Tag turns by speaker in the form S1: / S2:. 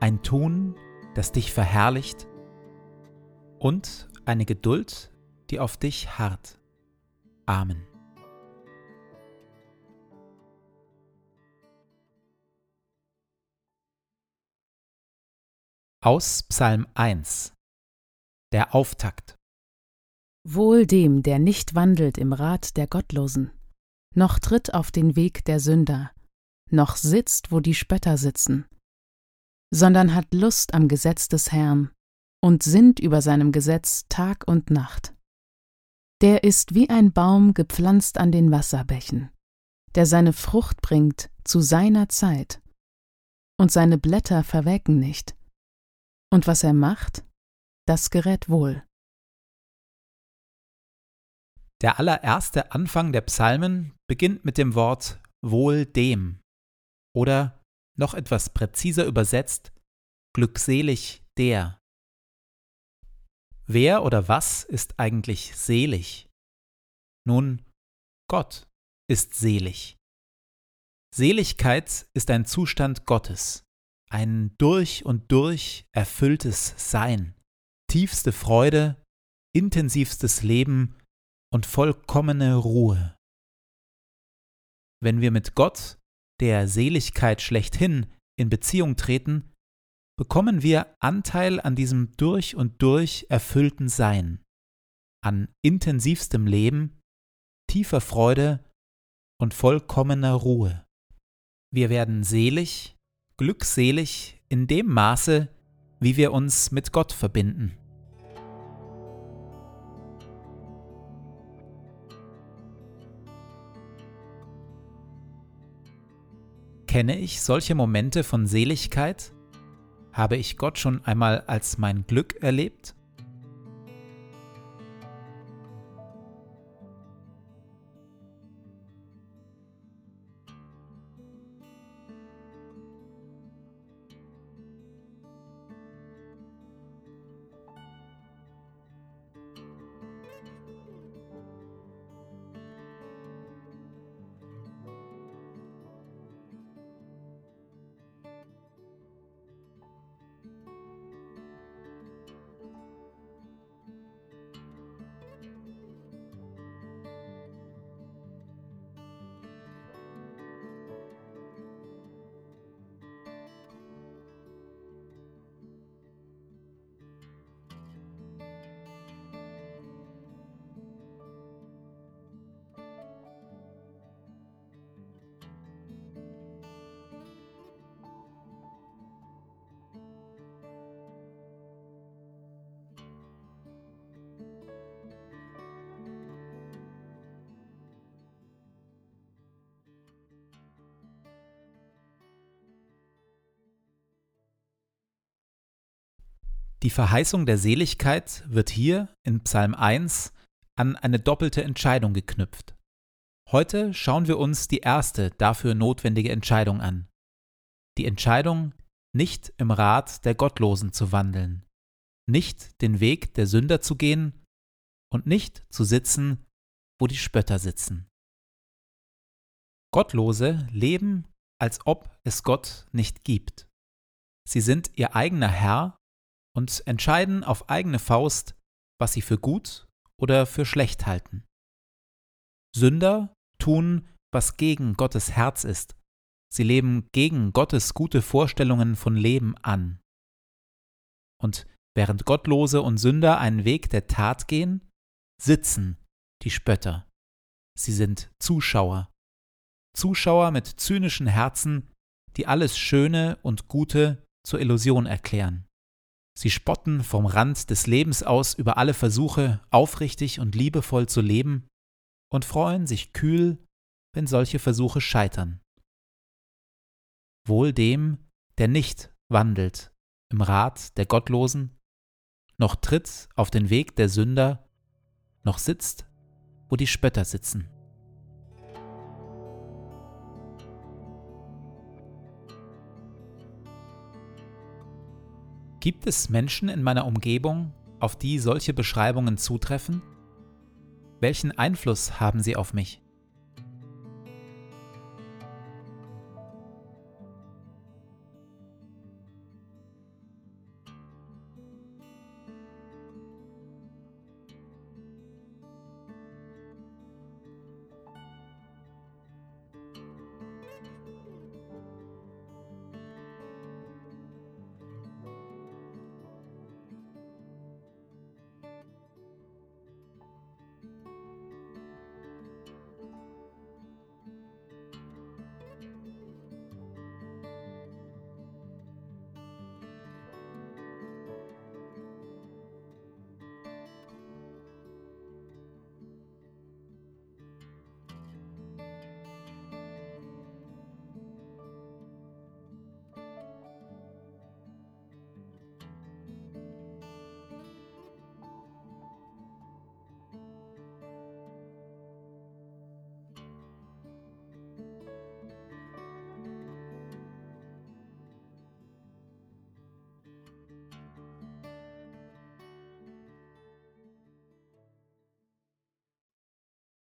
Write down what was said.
S1: ein Tun, das dich verherrlicht und eine Geduld, die auf dich harrt. Amen. Aus Psalm 1 Der Auftakt
S2: Wohl dem, der nicht wandelt im Rat der Gottlosen, noch tritt auf den Weg der Sünder, noch sitzt, wo die Spötter sitzen, sondern hat Lust am Gesetz des Herrn und sinnt über seinem Gesetz Tag und Nacht. Der ist wie ein Baum gepflanzt an den Wasserbächen, der seine Frucht bringt zu seiner Zeit, und seine Blätter verwelken nicht. Und was er macht, das gerät wohl.
S1: Der allererste Anfang der Psalmen beginnt mit dem Wort wohl dem oder noch etwas präziser übersetzt, glückselig der. Wer oder was ist eigentlich selig? Nun, Gott ist selig. Seligkeit ist ein Zustand Gottes, ein durch und durch erfülltes Sein, tiefste Freude, intensivstes Leben und vollkommene Ruhe. Wenn wir mit Gott der Seligkeit schlechthin in Beziehung treten, bekommen wir Anteil an diesem durch und durch erfüllten Sein, an intensivstem Leben, tiefer Freude und vollkommener Ruhe. Wir werden selig, glückselig in dem Maße, wie wir uns mit Gott verbinden. Kenne ich solche Momente von Seligkeit? Habe ich Gott schon einmal als mein Glück erlebt? Die Verheißung der Seligkeit wird hier in Psalm 1 an eine doppelte Entscheidung geknüpft. Heute schauen wir uns die erste dafür notwendige Entscheidung an. Die Entscheidung, nicht im Rat der Gottlosen zu wandeln, nicht den Weg der Sünder zu gehen und nicht zu sitzen, wo die Spötter sitzen. Gottlose leben, als ob es Gott nicht gibt. Sie sind ihr eigener Herr und entscheiden auf eigene Faust, was sie für gut oder für schlecht halten. Sünder tun, was gegen Gottes Herz ist. Sie leben gegen Gottes gute Vorstellungen von Leben an. Und während Gottlose und Sünder einen Weg der Tat gehen, sitzen die Spötter. Sie sind Zuschauer. Zuschauer mit zynischen Herzen, die alles Schöne und Gute zur Illusion erklären. Sie spotten vom Rand des Lebens aus über alle Versuche, aufrichtig und liebevoll zu leben, und freuen sich kühl, wenn solche Versuche scheitern. Wohl dem, der nicht wandelt im Rat der Gottlosen, noch tritt auf den Weg der Sünder, noch sitzt, wo die Spötter sitzen. Gibt es Menschen in meiner Umgebung, auf die solche Beschreibungen zutreffen? Welchen Einfluss haben sie auf mich?